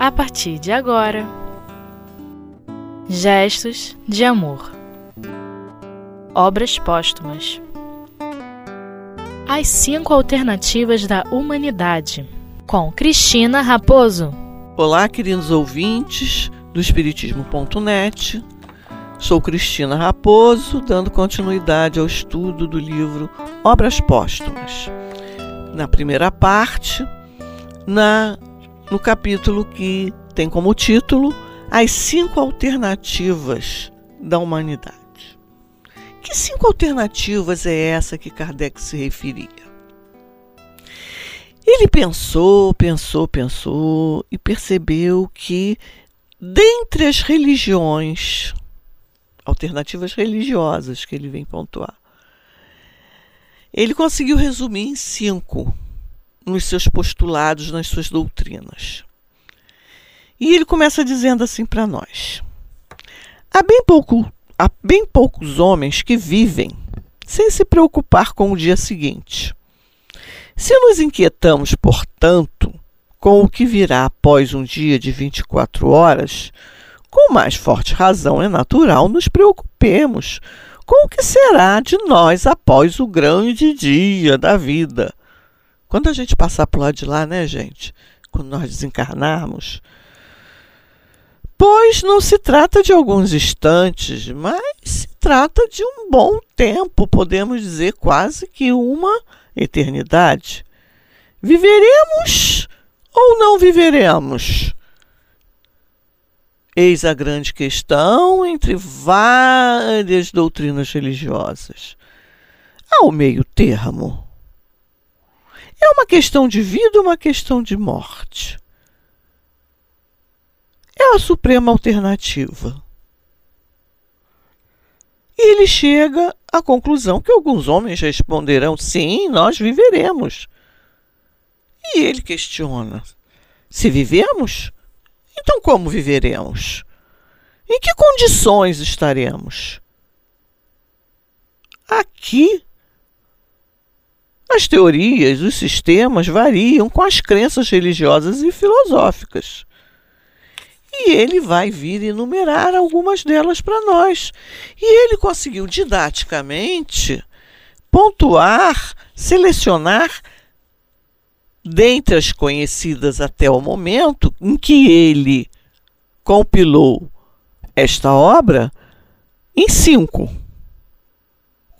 a partir de agora. Gestos de Amor Obras Póstumas As Cinco Alternativas da Humanidade com Cristina Raposo. Olá, queridos ouvintes do Espiritismo.net. Sou Cristina Raposo, dando continuidade ao estudo do livro Obras Póstumas. Na primeira parte, na no capítulo que tem como título As Cinco Alternativas da Humanidade. Que cinco alternativas é essa que Kardec se referia? Ele pensou, pensou, pensou e percebeu que, dentre as religiões, alternativas religiosas que ele vem pontuar, ele conseguiu resumir em cinco nos seus postulados, nas suas doutrinas. E ele começa dizendo assim para nós: há bem, pouco, há bem poucos homens que vivem sem se preocupar com o dia seguinte. Se nos inquietamos, portanto, com o que virá após um dia de 24 horas, com mais forte razão é natural nos preocupemos com o que será de nós após o grande dia da vida, quando a gente passar por lá de lá, né, gente? Quando nós desencarnarmos. Pois não se trata de alguns instantes, mas se trata de um bom tempo, podemos dizer quase que uma eternidade. Viveremos ou não viveremos? Eis a grande questão entre várias doutrinas religiosas. Há meio termo. É uma questão de vida ou uma questão de morte? É a suprema alternativa. E ele chega à conclusão que alguns homens responderão: sim, nós viveremos. E ele questiona: se vivemos, então como viveremos? Em que condições estaremos? Aqui as teorias, os sistemas variam com as crenças religiosas e filosóficas. E ele vai vir enumerar algumas delas para nós. E ele conseguiu didaticamente pontuar, selecionar dentre as conhecidas até o momento em que ele compilou esta obra em cinco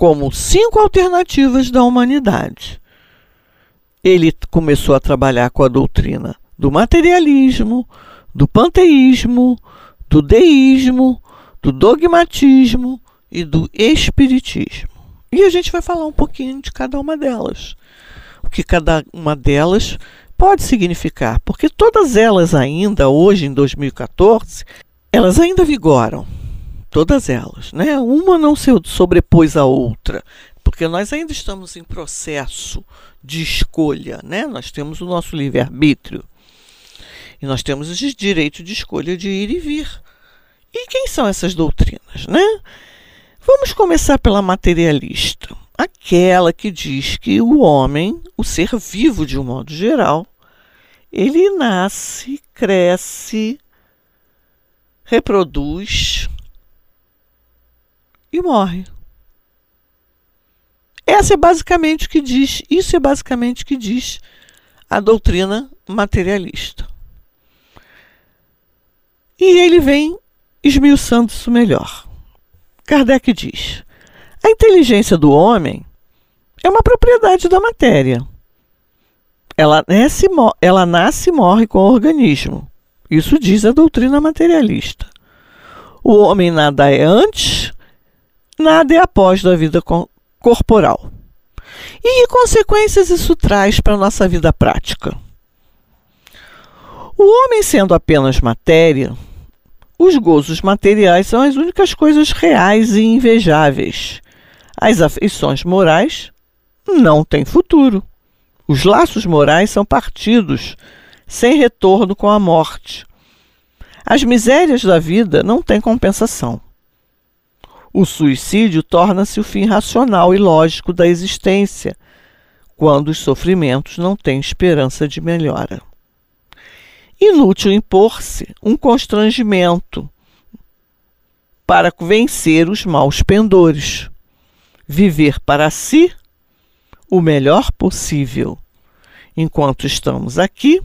como cinco alternativas da humanidade. Ele começou a trabalhar com a doutrina do materialismo, do panteísmo, do deísmo, do dogmatismo e do espiritismo. E a gente vai falar um pouquinho de cada uma delas. O que cada uma delas pode significar, porque todas elas ainda hoje em 2014, elas ainda vigoram todas elas, né? Uma não se sobrepôs à outra, porque nós ainda estamos em processo de escolha, né? Nós temos o nosso livre-arbítrio e nós temos o direito de escolha de ir e vir. E quem são essas doutrinas, né? Vamos começar pela materialista, aquela que diz que o homem, o ser vivo de um modo geral, ele nasce, cresce, reproduz, e morre. Essa é basicamente o que diz, isso é basicamente o que diz a doutrina materialista. E ele vem esmiuçando isso melhor. Kardec diz: a inteligência do homem é uma propriedade da matéria. Ela nasce, ela nasce e morre com o organismo. Isso diz a doutrina materialista. O homem nada é antes, nada é após da vida corporal. E que consequências isso traz para a nossa vida prática? O homem sendo apenas matéria, os gozos materiais são as únicas coisas reais e invejáveis. As afeições morais não têm futuro. Os laços morais são partidos, sem retorno com a morte. As misérias da vida não têm compensação. O suicídio torna-se o fim racional e lógico da existência, quando os sofrimentos não têm esperança de melhora. Inútil impor-se um constrangimento para vencer os maus pendores. Viver para si o melhor possível. Enquanto estamos aqui,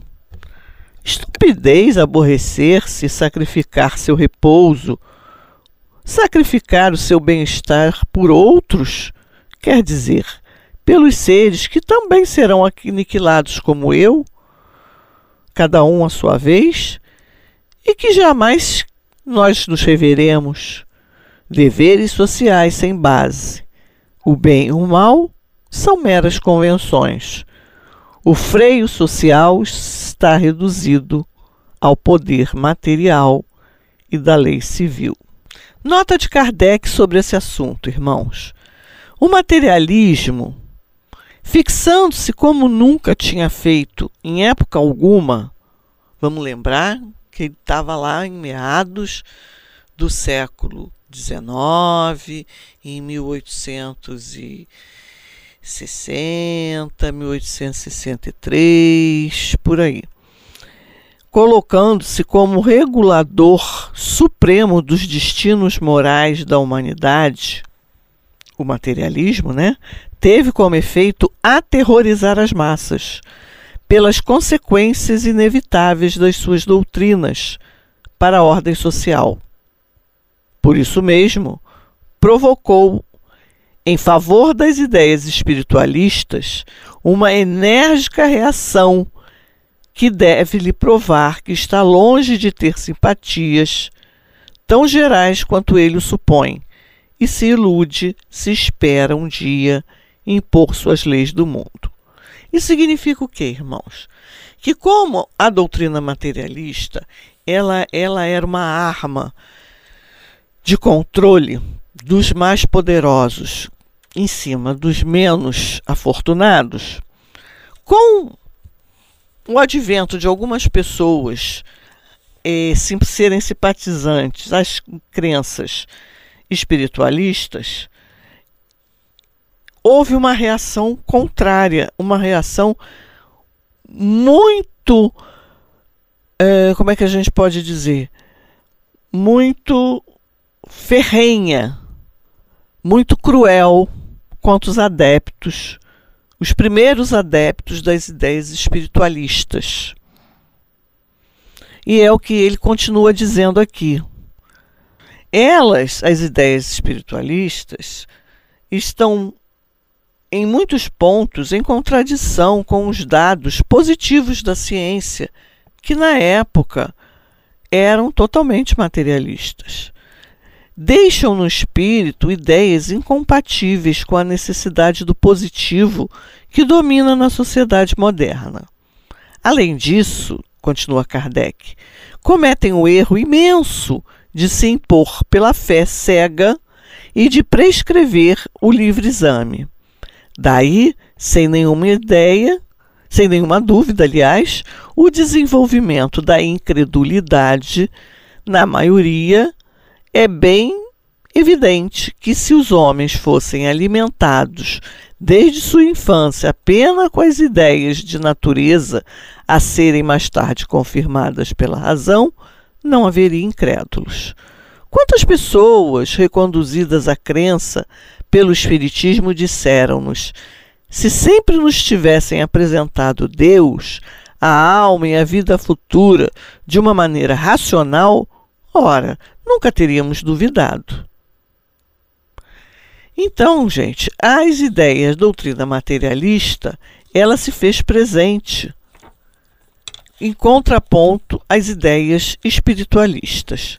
estupidez aborrecer-se, sacrificar seu repouso, sacrificar o seu bem-estar por outros, quer dizer, pelos seres que também serão aniquilados como eu, cada um à sua vez, e que jamais nós nos reveremos. Deveres sociais sem base. O bem e o mal são meras convenções. O freio social está reduzido ao poder material e da lei civil. Nota de Kardec sobre esse assunto, irmãos. O materialismo, fixando-se como nunca tinha feito em época alguma, vamos lembrar que ele estava lá em meados do século XIX, em 1860, 1863, por aí colocando-se como regulador supremo dos destinos morais da humanidade, o materialismo, né, teve como efeito aterrorizar as massas pelas consequências inevitáveis das suas doutrinas para a ordem social. Por isso mesmo, provocou, em favor das ideias espiritualistas, uma enérgica reação que deve lhe provar que está longe de ter simpatias tão gerais quanto ele o supõe, e se ilude se espera um dia impor suas leis do mundo. Isso significa o quê, irmãos? Que como a doutrina materialista, ela, ela era uma arma de controle dos mais poderosos em cima dos menos afortunados, com o advento de algumas pessoas sim, serem simpatizantes às crenças espiritualistas, houve uma reação contrária, uma reação muito. É, como é que a gente pode dizer? Muito ferrenha, muito cruel contra os adeptos os primeiros adeptos das ideias espiritualistas. E é o que ele continua dizendo aqui. Elas, as ideias espiritualistas, estão em muitos pontos em contradição com os dados positivos da ciência, que na época eram totalmente materialistas deixam no espírito ideias incompatíveis com a necessidade do positivo que domina na sociedade moderna. Além disso, continua Kardec, cometem o erro imenso de se impor pela fé cega e de prescrever o livre exame. Daí, sem nenhuma ideia, sem nenhuma dúvida, aliás, o desenvolvimento da incredulidade na maioria é bem evidente que se os homens fossem alimentados desde sua infância apenas com as ideias de natureza a serem mais tarde confirmadas pela razão, não haveria incrédulos. Quantas pessoas reconduzidas à crença pelo Espiritismo disseram-nos: se sempre nos tivessem apresentado Deus, a alma e a vida futura de uma maneira racional, ora, nunca teríamos duvidado. Então, gente, as ideias doutrina materialista, ela se fez presente em contraponto às ideias espiritualistas.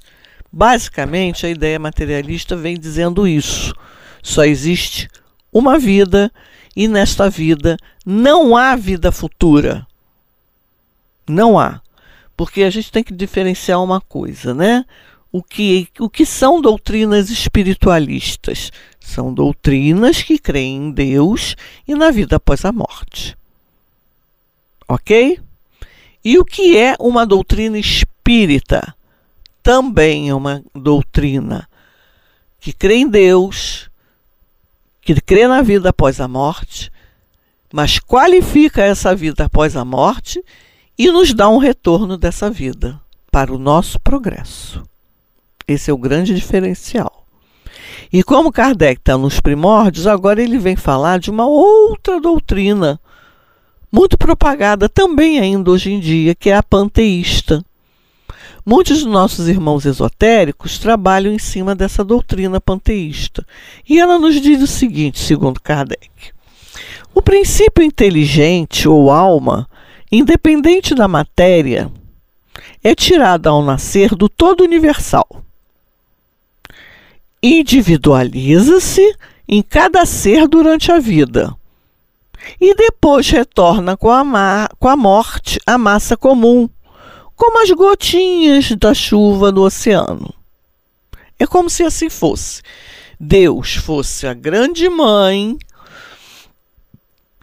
Basicamente, a ideia materialista vem dizendo isso. Só existe uma vida e nesta vida não há vida futura. Não há. Porque a gente tem que diferenciar uma coisa, né? O que, o que são doutrinas espiritualistas? São doutrinas que creem em Deus e na vida após a morte. Ok? E o que é uma doutrina espírita? Também é uma doutrina que crê em Deus, que crê na vida após a morte, mas qualifica essa vida após a morte e nos dá um retorno dessa vida para o nosso progresso. Esse é o grande diferencial. E como Kardec está nos primórdios, agora ele vem falar de uma outra doutrina, muito propagada também ainda hoje em dia, que é a panteísta. Muitos dos nossos irmãos esotéricos trabalham em cima dessa doutrina panteísta. E ela nos diz o seguinte, segundo Kardec: o princípio inteligente ou alma, independente da matéria, é tirado ao nascer do todo universal individualiza-se em cada ser durante a vida e depois retorna com a, com a morte à massa comum, como as gotinhas da chuva no oceano. É como se assim fosse. Deus fosse a grande mãe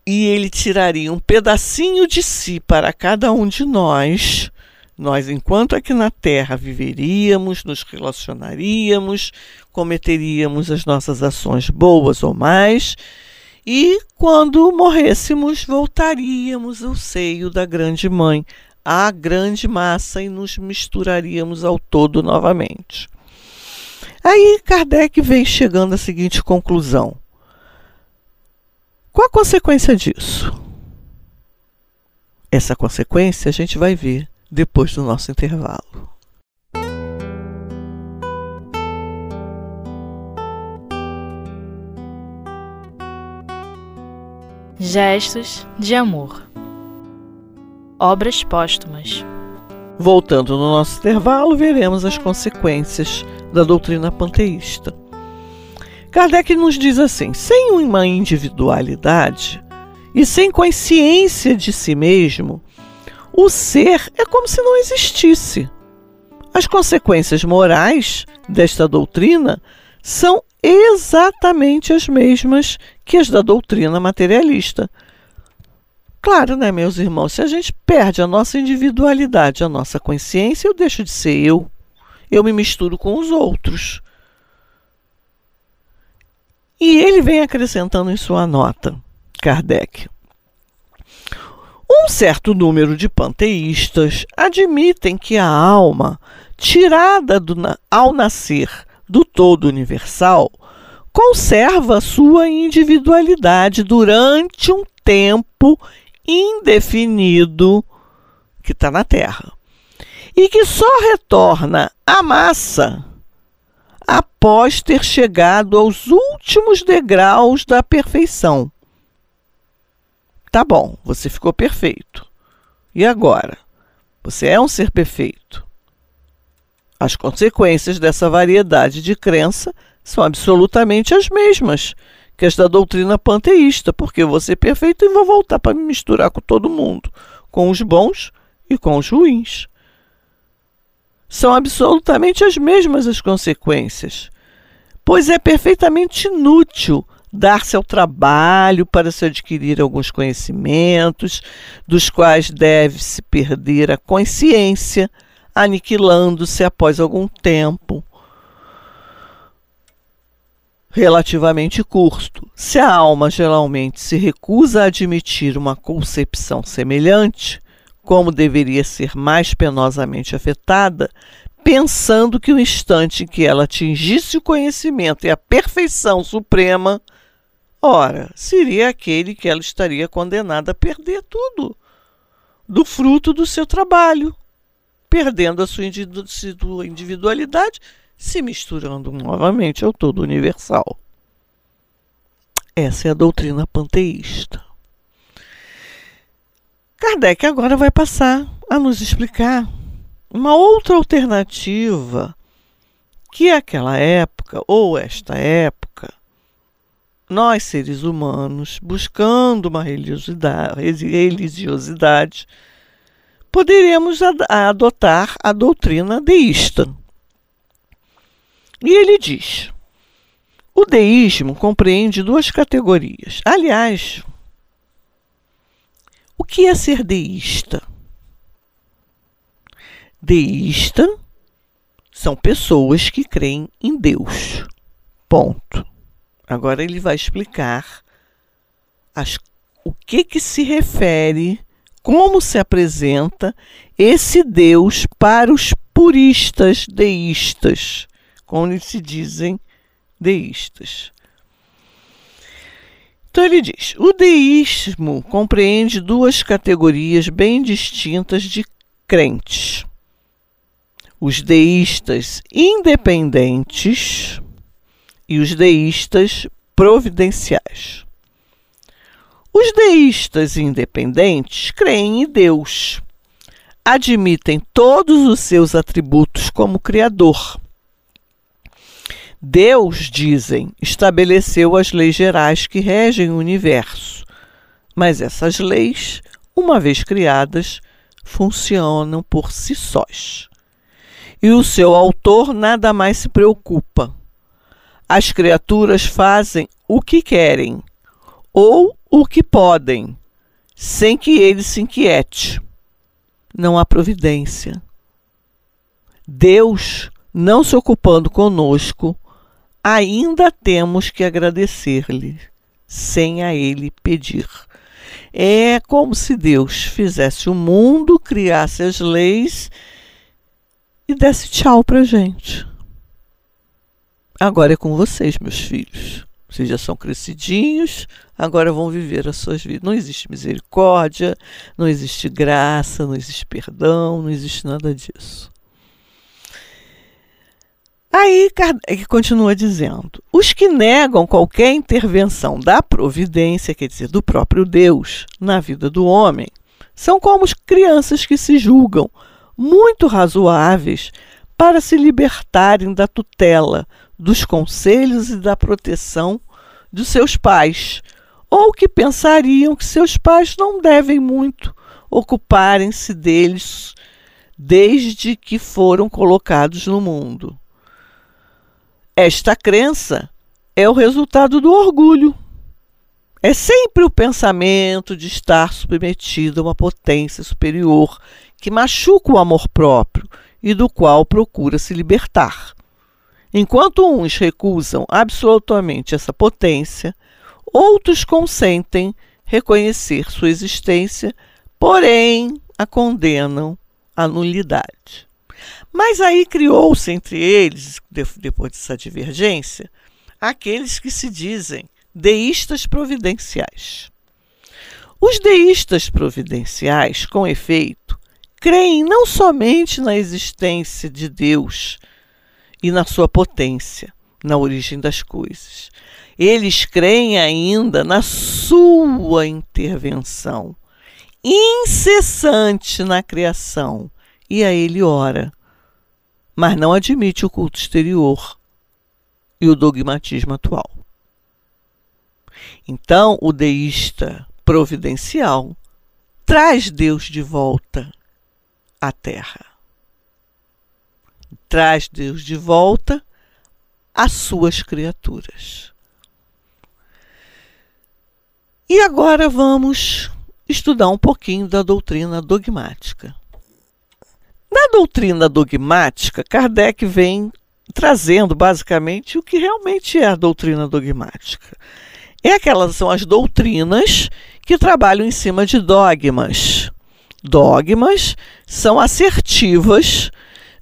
e ele tiraria um pedacinho de si para cada um de nós nós, enquanto aqui na Terra, viveríamos, nos relacionaríamos, cometeríamos as nossas ações boas ou mais, e quando morrêssemos, voltaríamos ao seio da Grande Mãe, à grande massa, e nos misturaríamos ao todo novamente. Aí Kardec vem chegando à seguinte conclusão: qual a consequência disso? Essa consequência a gente vai ver depois do nosso intervalo. Gestos de amor. Obras póstumas. Voltando no nosso intervalo, veremos as consequências da doutrina panteísta. Kardec nos diz assim: sem uma individualidade e sem consciência de si mesmo, o ser é como se não existisse. As consequências morais desta doutrina são exatamente as mesmas que as da doutrina materialista. Claro, né, meus irmãos? Se a gente perde a nossa individualidade, a nossa consciência, eu deixo de ser eu. Eu me misturo com os outros. E ele vem acrescentando em sua nota, Kardec. Um certo número de panteístas admitem que a alma, tirada do, ao nascer do todo universal, conserva sua individualidade durante um tempo indefinido que está na Terra e que só retorna à massa após ter chegado aos últimos degraus da perfeição Tá bom, você ficou perfeito. E agora? Você é um ser perfeito. As consequências dessa variedade de crença são absolutamente as mesmas que as da doutrina panteísta, porque eu vou ser perfeito e vou voltar para me misturar com todo mundo, com os bons e com os ruins. São absolutamente as mesmas as consequências, pois é perfeitamente inútil dar-se ao trabalho para se adquirir alguns conhecimentos, dos quais deve-se perder a consciência, aniquilando-se após algum tempo relativamente curto. Se a alma geralmente se recusa a admitir uma concepção semelhante, como deveria ser mais penosamente afetada, pensando que o instante em que ela atingisse o conhecimento e a perfeição suprema Ora, seria aquele que ela estaria condenada a perder tudo do fruto do seu trabalho, perdendo a sua individualidade, se misturando novamente ao todo universal. Essa é a doutrina panteísta. Kardec agora vai passar a nos explicar uma outra alternativa que aquela época, ou esta época, nós, seres humanos, buscando uma religiosidade, religiosidade poderíamos adotar a doutrina deísta. E ele diz: o deísmo compreende duas categorias. Aliás, o que é ser deísta? Deísta são pessoas que creem em Deus. Ponto. Agora ele vai explicar as, o que, que se refere como se apresenta esse Deus para os puristas deístas, como se dizem deístas. Então ele diz: o deísmo compreende duas categorias bem distintas de crentes. Os deístas independentes e os deístas providenciais. Os deístas independentes creem em Deus, admitem todos os seus atributos como Criador. Deus, dizem, estabeleceu as leis gerais que regem o universo, mas essas leis, uma vez criadas, funcionam por si sós. E o seu autor nada mais se preocupa. As criaturas fazem o que querem ou o que podem, sem que ele se inquiete. Não há providência. Deus, não se ocupando conosco, ainda temos que agradecer-lhe, sem a ele pedir. É como se Deus fizesse o mundo, criasse as leis e desse tchau para gente. Agora é com vocês, meus filhos. Vocês já são crescidinhos, agora vão viver as suas vidas. Não existe misericórdia, não existe graça, não existe perdão, não existe nada disso. Aí Kardec continua dizendo: os que negam qualquer intervenção da providência, quer dizer, do próprio Deus, na vida do homem, são como crianças que se julgam muito razoáveis para se libertarem da tutela, dos conselhos e da proteção dos seus pais, ou que pensariam que seus pais não devem muito ocuparem-se deles desde que foram colocados no mundo. Esta crença é o resultado do orgulho. É sempre o pensamento de estar submetido a uma potência superior que machuca o amor próprio e do qual procura se libertar. Enquanto uns recusam absolutamente essa potência, outros consentem reconhecer sua existência, porém a condenam à nulidade. Mas aí criou-se entre eles, depois dessa divergência, aqueles que se dizem deístas providenciais. Os deístas providenciais, com efeito, creem não somente na existência de Deus e na sua potência, na origem das coisas. Eles creem ainda na sua intervenção incessante na criação e a ele ora mas não admite o culto exterior e o dogmatismo atual. Então, o deísta providencial traz Deus de volta à Terra. Traz Deus de volta às suas criaturas. E agora vamos estudar um pouquinho da doutrina dogmática. Na doutrina dogmática, Kardec vem trazendo basicamente o que realmente é a doutrina dogmática. É aquelas são as doutrinas que trabalham em cima de dogmas. Dogmas são assertivas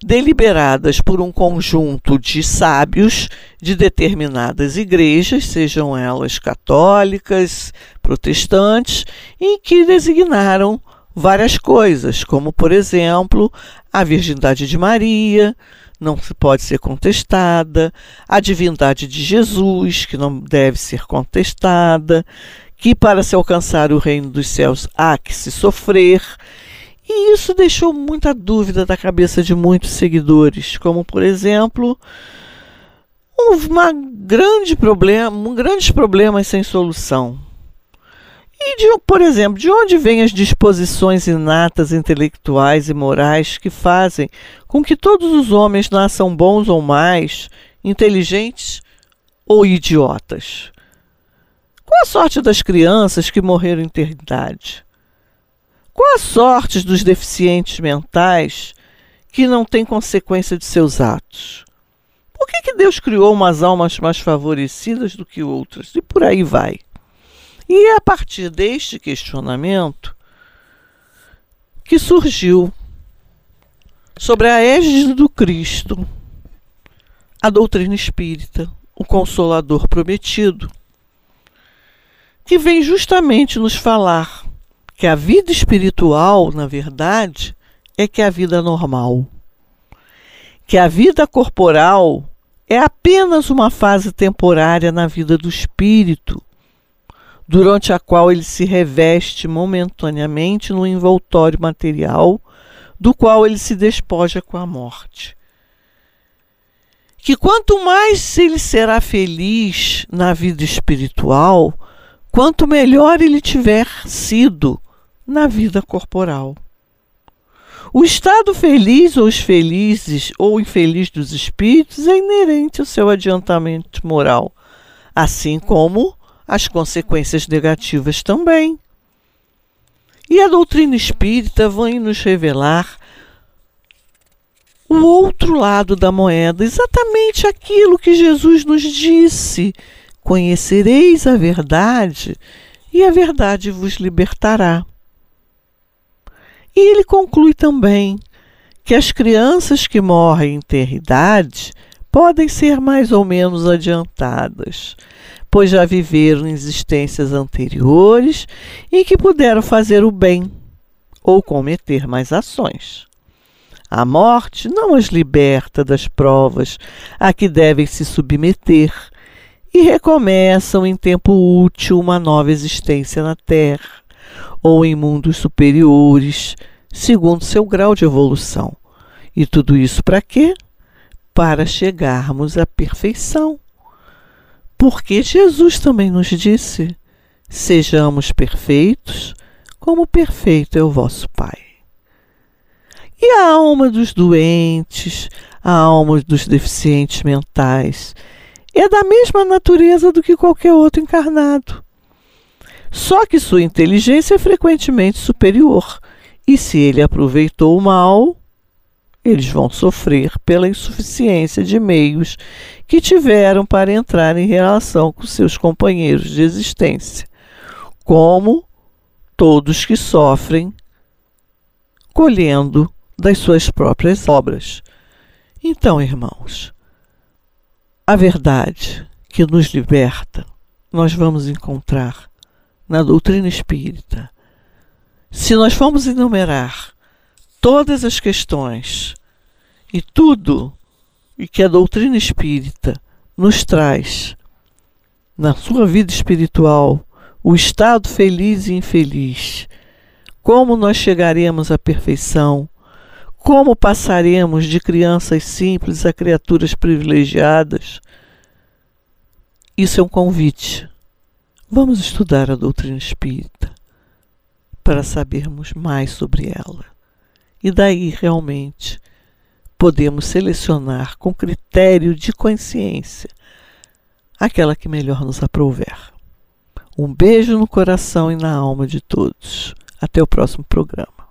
deliberadas por um conjunto de sábios de determinadas igrejas, sejam elas católicas, protestantes, em que designaram várias coisas, como por exemplo a virgindade de Maria, não se pode ser contestada, a divindade de Jesus, que não deve ser contestada, que para se alcançar o reino dos céus há que se sofrer. E isso deixou muita dúvida da cabeça de muitos seguidores, como por exemplo, uma grande problema, um grandes problemas sem solução. E, de, por exemplo, de onde vêm as disposições inatas intelectuais e morais que fazem com que todos os homens nasçam bons ou mais, inteligentes ou idiotas? Qual a sorte das crianças que morreram em eternidade? Qual a sorte dos deficientes mentais que não têm consequência de seus atos? Por que, que Deus criou umas almas mais favorecidas do que outras? E por aí vai. E a partir deste questionamento, que surgiu sobre a égide do Cristo, a doutrina espírita, o Consolador prometido, que vem justamente nos falar que a vida espiritual, na verdade, é que a vida normal. Que a vida corporal é apenas uma fase temporária na vida do espírito, durante a qual ele se reveste momentaneamente no envoltório material, do qual ele se despoja com a morte. Que quanto mais ele será feliz na vida espiritual, quanto melhor ele tiver sido na vida corporal. O estado feliz ou os felizes ou infeliz dos espíritos é inerente ao seu adiantamento moral, assim como as consequências negativas também. E a doutrina espírita vem nos revelar o outro lado da moeda, exatamente aquilo que Jesus nos disse: Conhecereis a verdade, e a verdade vos libertará. E ele conclui também que as crianças que morrem em ter podem ser mais ou menos adiantadas, pois já viveram existências anteriores e que puderam fazer o bem ou cometer mais ações. A morte não as liberta das provas a que devem se submeter e recomeçam em tempo útil uma nova existência na Terra ou em mundos superiores, segundo seu grau de evolução. E tudo isso para quê? Para chegarmos à perfeição. Porque Jesus também nos disse: sejamos perfeitos, como perfeito é o vosso Pai. E a alma dos doentes, a alma dos deficientes mentais, é da mesma natureza do que qualquer outro encarnado. Só que sua inteligência é frequentemente superior, e se ele aproveitou o mal, eles vão sofrer pela insuficiência de meios que tiveram para entrar em relação com seus companheiros de existência, como todos que sofrem colhendo das suas próprias obras. Então, irmãos, a verdade que nos liberta, nós vamos encontrar na doutrina espírita, se nós formos enumerar todas as questões e tudo e que a doutrina espírita nos traz na sua vida espiritual, o estado feliz e infeliz, como nós chegaremos à perfeição, como passaremos de crianças simples a criaturas privilegiadas. Isso é um convite Vamos estudar a doutrina espírita para sabermos mais sobre ela. E daí realmente podemos selecionar com critério de consciência aquela que melhor nos aprouver. Um beijo no coração e na alma de todos. Até o próximo programa.